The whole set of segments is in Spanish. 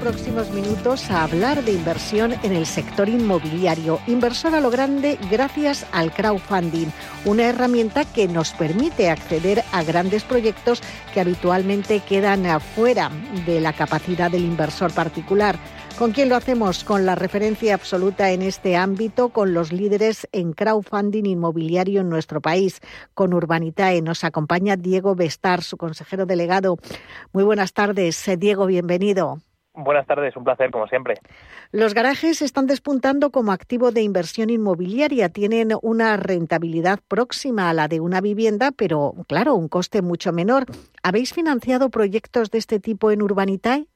Próximos minutos a hablar de inversión en el sector inmobiliario. Inversor a lo grande gracias al crowdfunding, una herramienta que nos permite acceder a grandes proyectos que habitualmente quedan afuera de la capacidad del inversor particular. ¿Con quién lo hacemos? Con la referencia absoluta en este ámbito, con los líderes en crowdfunding inmobiliario en nuestro país. Con Urbanitae nos acompaña Diego Bestar, su consejero delegado. Muy buenas tardes, Diego, bienvenido. Buenas tardes, un placer como siempre. Los garajes están despuntando como activo de inversión inmobiliaria. Tienen una rentabilidad próxima a la de una vivienda, pero claro, un coste mucho menor. ¿Habéis financiado proyectos de este tipo en Urbanitae?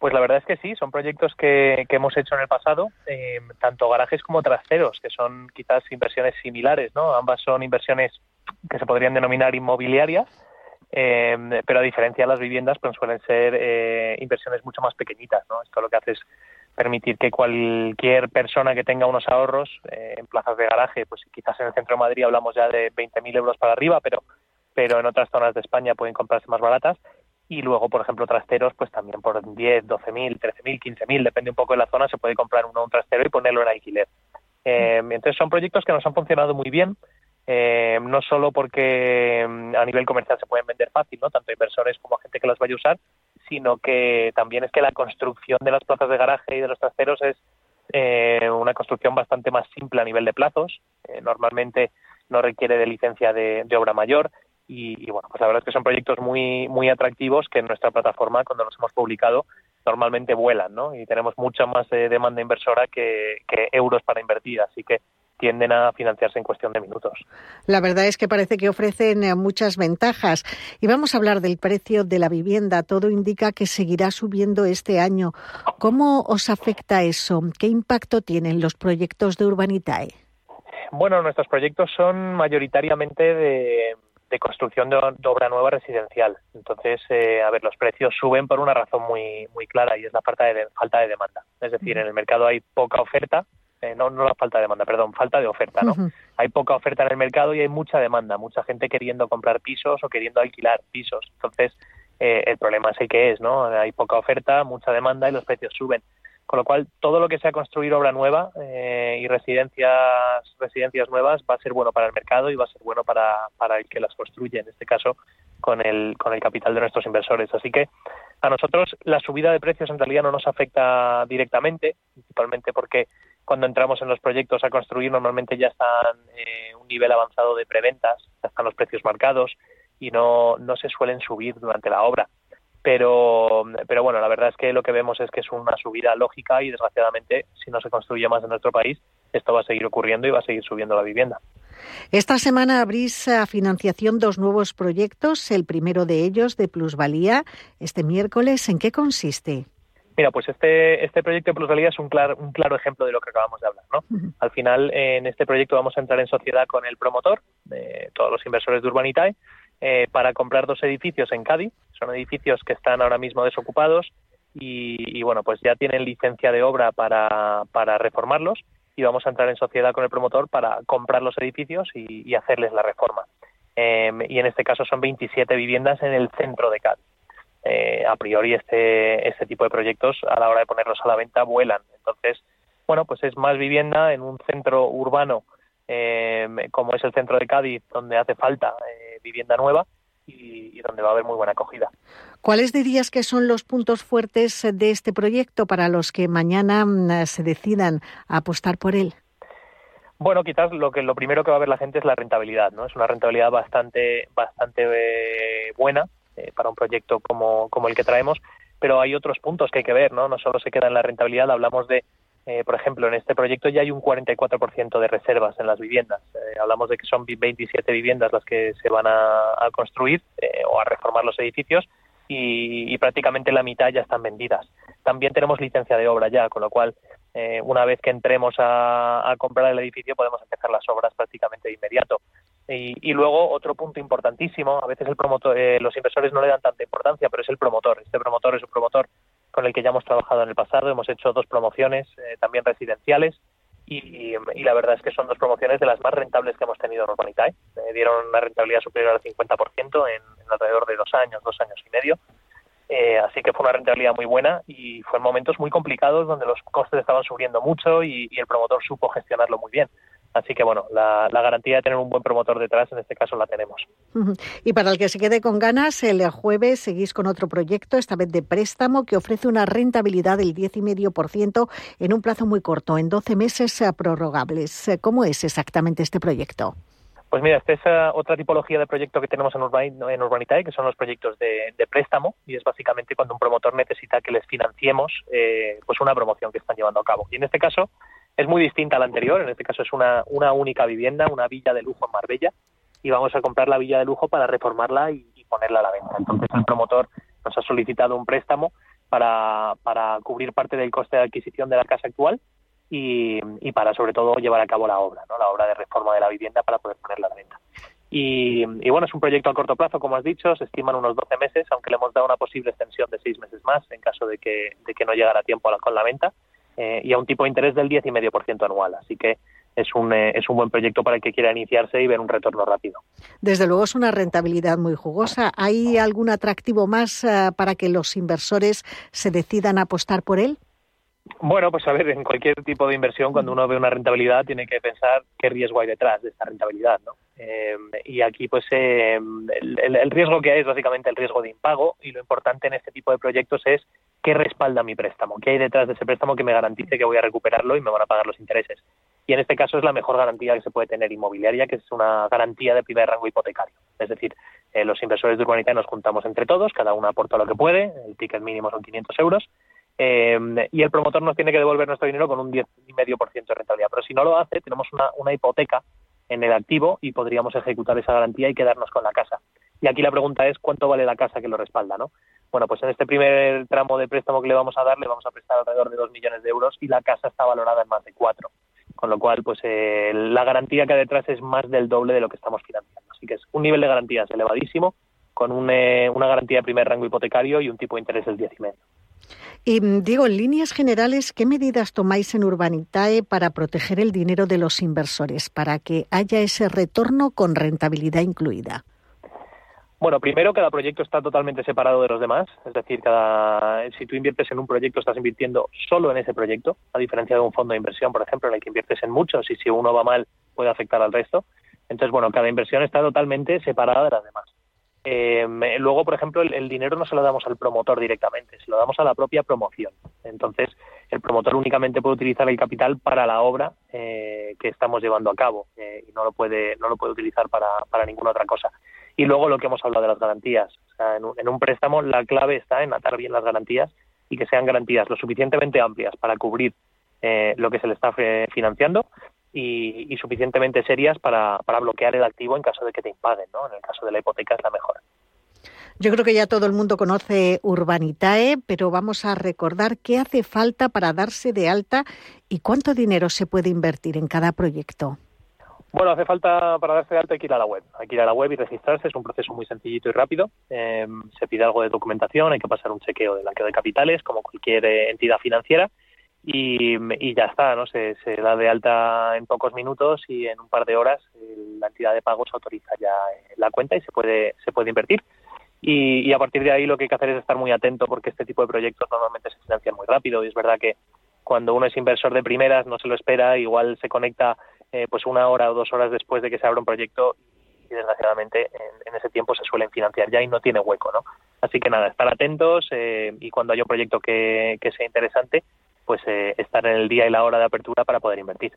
Pues la verdad es que sí, son proyectos que, hemos hecho en el pasado, eh, tanto garajes como trasteros, que son quizás inversiones similares, ¿no? Ambas son inversiones que se podrían denominar inmobiliarias, eh, pero a diferencia de las viviendas, pues suelen ser eh, inversiones mucho más pequeñitas. ¿no? Esto lo que hace es permitir que cualquier persona que tenga unos ahorros eh, en plazas de garaje, pues quizás en el centro de Madrid hablamos ya de 20.000 euros para arriba, pero, pero en otras zonas de España pueden comprarse más baratas. Y luego, por ejemplo, trasteros, pues también por 10, 12.000, 13.000, 15.000, depende un poco de la zona, se puede comprar uno un trastero y ponerlo en alquiler. Eh, entonces son proyectos que nos han funcionado muy bien eh, no solo porque mm, a nivel comercial se pueden vender fácil, ¿no? tanto inversores como gente que las vaya a usar, sino que también es que la construcción de las plazas de garaje y de los trasteros es eh, una construcción bastante más simple a nivel de plazos. Eh, normalmente no requiere de licencia de, obra mayor y, bueno, pues la verdad es que son proyectos muy muy atractivos que en nuestra plataforma cuando los hemos publicado normalmente vuelan, ¿no? Y tenemos mucha más demanda inversora que euros para invertir, así que tienden a financiarse en cuestión de minutos. La verdad es que parece que ofrecen eh, muchas ventajas. Y vamos a hablar del precio de la vivienda. Todo indica que seguirá subiendo este año. ¿Cómo os afecta eso? ¿Qué impacto tienen los proyectos de Urbanitae? Bueno, nuestros proyectos son mayoritariamente de, construcción de, obra nueva residencial. Entonces, eh, a ver, los precios suben por una razón muy muy clara y es la falta de, falta de demanda. Es decir, en el mercado hay poca oferta eh, no, no la falta de demanda, perdón, falta de oferta, ¿no? Hay poca oferta en el mercado y hay mucha demanda, mucha gente queriendo comprar pisos o queriendo alquilar pisos. Entonces, eh, el problema es el que es, ¿no? Hay poca oferta, mucha demanda y los precios suben. Con lo cual, todo lo que sea construir obra nueva eh, y residencias residencias nuevas va a ser bueno para el mercado y va a ser bueno para, para el que las construye, en este caso, con el, con el capital de nuestros inversores. Así que a nosotros la subida de precios en realidad no nos afecta directamente, principalmente porque cuando entramos en los proyectos a construir normalmente ya están eh, un nivel avanzado de preventas, ya están los precios marcados y no, no se suelen subir durante la obra. Pero, pero bueno, la verdad es que lo que vemos es que es una subida lógica y desgraciadamente si no se construye más en nuestro país, esto va a seguir ocurriendo y va a seguir subiendo la vivienda. Esta semana abrís a financiación dos nuevos proyectos, el primero de ellos de plusvalía, este miércoles. ¿En qué consiste? Mira, pues este, este proyecto de plusvalía es un, claro un claro ejemplo de lo que acabamos de hablar. ¿no? Al final, en este proyecto vamos a entrar en sociedad con el promotor, de todos los inversores de Urbanitae, eh, para comprar dos edificios en Cádiz. Son edificios que están ahora mismo desocupados y, bueno, pues ya tienen licencia de obra para, para, reformarlos y vamos a entrar en sociedad con el promotor para comprar los edificios y, hacerles la reforma. Em, y en este caso son 27 viviendas en el centro de Cádiz. Eh, a priori este, este tipo de proyectos a la hora de ponerlos a la venta vuelan. Entonces, bueno, pues es más vivienda en un centro urbano eh, como es el centro de Cádiz, donde hace falta eh, vivienda nueva y, donde va a haber muy buena acogida. ¿Cuáles dirías que son los puntos fuertes de este proyecto para los que mañana mm, se decidan a apostar por él? Bueno, quizás lo que lo primero que va a ver la gente es la rentabilidad, ¿no? Es una rentabilidad bastante bastante buena eh, para un proyecto como, el que traemos, pero hay otros puntos que hay que ver, ¿no? No solo se queda en la rentabilidad, hablamos de, eh, por ejemplo, en este proyecto ya hay un 44% de reservas en las viviendas. Eh, hablamos de que son 27 viviendas las que se van a, construir o a reformar los edificios y, prácticamente la mitad ya están vendidas. También tenemos licencia de obra ya, con lo cual una vez que entremos a, a comprar el edificio podemos empezar las obras prácticamente de inmediato. Y, luego otro punto importantísimo, a veces el promotor, eh, los inversores no le dan tanta importancia, pero es el promotor. Este promotor es un promotor con el que ya hemos trabajado en el pasado, hemos hecho dos promociones eh, también residenciales y, la verdad es que son dos promociones de las más rentables que hemos tenido en Urbanitae. Eh, dieron una rentabilidad superior al 50% en, en alrededor de dos años, dos años y medio. así que fue una rentabilidad muy buena y fue en momentos muy complicados donde los costes estaban subiendo mucho y el promotor supo gestionarlo muy bien. Así que bueno, la, garantía de tener un buen promotor detrás, en este caso la tenemos. Y para el que se quede con ganas, el jueves seguís con otro proyecto, esta vez de préstamo, que ofrece una rentabilidad del 10,5% en un plazo muy corto, en 12 meses eh, prorrogables. Eh, ¿Cómo es exactamente este proyecto? Pues mira, esta es eh, otra tipología de proyecto que tenemos en, en Urbanitae, que son los proyectos de, préstamo, y es básicamente cuando un promotor necesita que les financiemos pues una promoción que están llevando a cabo. Y en este caso, es muy distinta a la anterior, en este caso es una, una única vivienda, una villa de lujo en Marbella, y vamos a comprar la villa de lujo para reformarla y, ponerla a la venta. Entonces el promotor nos ha solicitado un préstamo para, para cubrir parte del coste de adquisición de la casa actual y, para sobre todo llevar a cabo la obra, ¿no? la obra de reforma de la vivienda para poder ponerla a la venta. Y, y, bueno, es un proyecto a corto plazo, como has dicho, se estiman unos 12 meses, aunque le hemos dado una posible extensión de seis meses más en caso de que, de que no llegara a tiempo con la venta. Eh, y a un tipo de interés del 10,5% anual. Así que es un, eh, es un buen proyecto para el que quiera iniciarse y ver un retorno rápido. Desde luego es una rentabilidad muy jugosa. ¿Hay algún atractivo más eh, para que los inversores se decidan a apostar por él? Bueno, pues a ver, en cualquier tipo de inversión, cuando uno ve una rentabilidad, tiene que pensar qué riesgo hay detrás de esta rentabilidad, ¿no? y aquí, pues, el, el, riesgo que hay es básicamente el riesgo de impago y lo importante en este tipo de proyectos es qué respalda mi préstamo, qué hay detrás de ese préstamo que me garantice que voy a recuperarlo y me van a pagar los intereses. Y en este caso es la mejor garantía que se puede tener inmobiliaria, que es una garantía de primer rango hipotecario. Es decir, eh, los inversores de Urbanita nos juntamos entre todos, cada uno aporta lo que puede, el ticket mínimo son 500 euros, eh, y el promotor nos tiene que devolver nuestro dinero con un 10,5% de rentabilidad. Pero si no lo hace, tenemos una, hipoteca en el activo y podríamos ejecutar esa garantía y quedarnos con la casa. Y aquí la pregunta es cuánto vale la casa que lo respalda, ¿no? Bueno, pues en este primer tramo de préstamo que le vamos a dar, le vamos a prestar alrededor de 2 millones de euros y la casa está valorada en más de 4. Con lo cual, pues eh, la garantía que hay detrás es más del doble de lo que estamos financiando. Así que es un nivel de garantías elevadísimo, con eh, una garantía de primer rango hipotecario y un tipo de interés del 10,5. Y mm, digo, en líneas generales, ¿qué medidas tomáis en Urbanitae para proteger el dinero de los inversores, para que haya ese retorno con rentabilidad incluida? Bueno, primero, cada proyecto está totalmente separado de los demás. Es decir, cada, si tú inviertes en un proyecto, estás invirtiendo solo en ese proyecto, a diferencia de un fondo de inversión, por ejemplo, en el que inviertes en muchos y si uno va mal puede afectar al resto. Entonces, bueno, cada inversión está totalmente separada de las demás. Eh, luego, por ejemplo, el, dinero no se lo damos al promotor directamente, se lo damos a la propia promoción. Entonces, el promotor únicamente puede utilizar el capital para la obra eh, que estamos llevando a cabo eh, y no lo puede no lo puede utilizar para, para ninguna otra cosa. Y luego lo que hemos hablado de las garantías. en, un, préstamo la clave está en atar bien las garantías y que sean garantías lo suficientemente amplias para cubrir eh, lo que se le está financiando y, suficientemente serias para, para, bloquear el activo en caso de que te impaguen. ¿no? En el caso de la hipoteca es la mejor. Yo creo que ya todo el mundo conoce Urbanitae, pero vamos a recordar qué hace falta para darse de alta y cuánto dinero se puede invertir en cada proyecto. Bueno, hace falta para darse de alta hay que ir a la web. Hay que ir a la web y registrarse. Es un proceso muy sencillito y rápido. Em, se pide algo de documentación, hay que pasar un chequeo de blanqueo de capitales, como cualquier eh, entidad financiera. Y, ya está, ¿no? Se, da de alta en pocos minutos y en un par de horas la entidad de pagos autoriza ya eh, la cuenta y se puede, se puede invertir. Y, y a partir de ahí lo que hay que hacer es estar muy atento porque este tipo de proyectos normalmente se financian muy rápido y es verdad que cuando uno es inversor de primeras no se lo espera, igual se conecta eh, pues una hora o dos horas después de que se abra un proyecto y desgraciadamente en, ese tiempo se suelen financiar ya y no tiene hueco, ¿no? Así que nada, estar atentos eh, y cuando haya un proyecto que, que sea interesante, pues eh, estar en el día y la hora de apertura para poder invertir.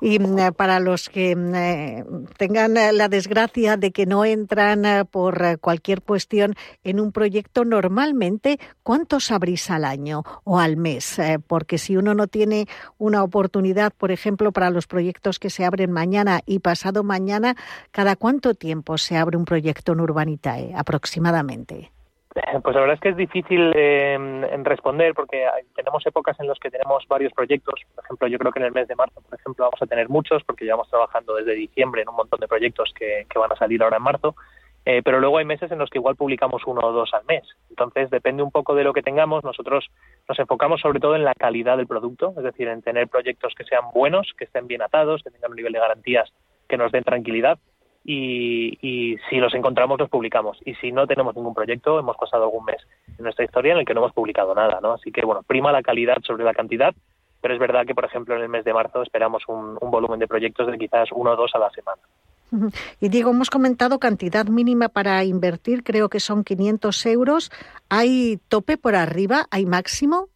Y mm, eh, para los que mm, eh, tengan la desgracia de que no entran por cualquier cuestión en un proyecto, normalmente, ¿cuántos abrís al año o al mes? porque si uno no tiene una oportunidad, por ejemplo, para los proyectos que se abren mañana y pasado mañana, ¿cada cuánto tiempo se abre un proyecto en Urbanitae aproximadamente? Pues la verdad es que es difícil eh, responder porque tenemos épocas en las que tenemos varios proyectos. Por ejemplo, yo creo que en el mes de marzo, por ejemplo, vamos a tener muchos porque llevamos trabajando desde diciembre en un montón de proyectos que, van a salir ahora en marzo. Eh, pero luego hay meses en los que igual publicamos uno o dos al mes. Entonces, depende un poco de lo que tengamos. Nosotros nos enfocamos sobre todo en la calidad del producto, es decir, en tener proyectos que sean buenos, que estén bien atados, que tengan un nivel de garantías que nos den tranquilidad y, si los encontramos los publicamos. Y si no tenemos ningún proyecto, hemos pasado algún mes en nuestra historia en el que no hemos publicado nada, ¿no? Así que, bueno, prima la calidad sobre la cantidad, pero es verdad que, por ejemplo, en el mes de marzo esperamos un, volumen de proyectos de quizás uno o dos a la semana. Y Diego, hemos comentado cantidad mínima para invertir, creo que son 500 euros. ¿Hay tope por arriba? ¿Hay máximo?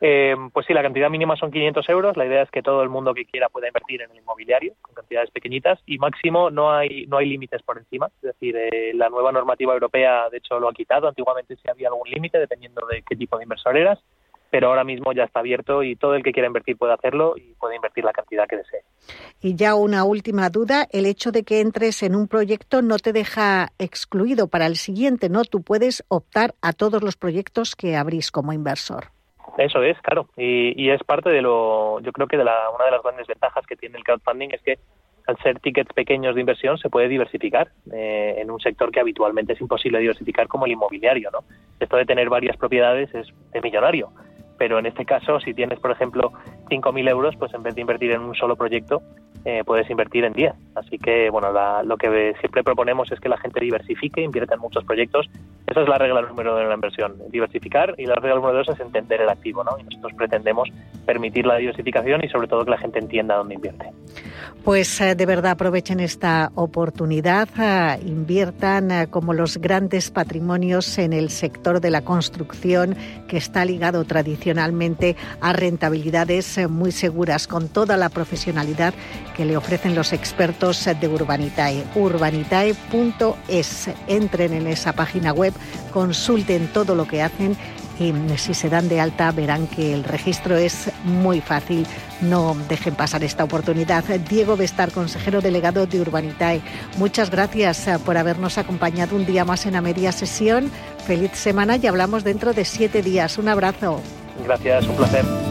Eh, pues sí, la cantidad mínima son 500 euros. La idea es que todo el mundo que quiera pueda invertir en el inmobiliario con cantidades pequeñitas y máximo no hay no hay límites por encima. Es decir, eh, la nueva normativa europea de hecho lo ha quitado. Antiguamente sí había algún límite dependiendo de qué tipo de inversor eras, pero ahora mismo ya está abierto y todo el que quiera invertir puede hacerlo y puede invertir la cantidad que desee. Y ya una última duda, el hecho de que entres en un proyecto no te deja excluido para el siguiente, ¿no? Tú puedes optar a todos los proyectos que abrís como inversor. Eso es, claro, y, es parte de lo, yo creo que de la, una de las grandes ventajas que tiene el crowdfunding es que al ser tickets pequeños de inversión se puede diversificar. Eh, en un sector que habitualmente es imposible diversificar como el inmobiliario, ¿no? Esto de tener varias propiedades es millonario, pero en este caso si tienes, por ejemplo, 5.000 euros, pues en vez de invertir en un solo proyecto, eh, puedes invertir en 10. Así que, bueno, lo que siempre proponemos es que la gente diversifique, invierta en muchos proyectos. Esa es la regla número uno de la inversión, diversificar, y la regla número dos es entender el activo, ¿no? Y nosotros pretendemos permitir la diversificación y sobre todo que la gente entienda dónde invierte. Pues eh, de verdad aprovechen esta oportunidad, eh, inviertan como los grandes patrimonios en el sector de la construcción que está ligado tradicionalmente a rentabilidades muy seguras, con toda la profesionalidad que le ofrecen los expertos de Urbanitae. Urbanitae.es. Entren en esa página web, consulten todo lo que hacen y si se dan de alta verán que el registro es muy fácil. No dejen pasar esta oportunidad. Diego Bestar, consejero delegado de Urbanitae, muchas gracias eh, por habernos acompañado un día más en la media sesión. Feliz semana y hablamos dentro de siete días. Un abrazo. Gracias, un placer.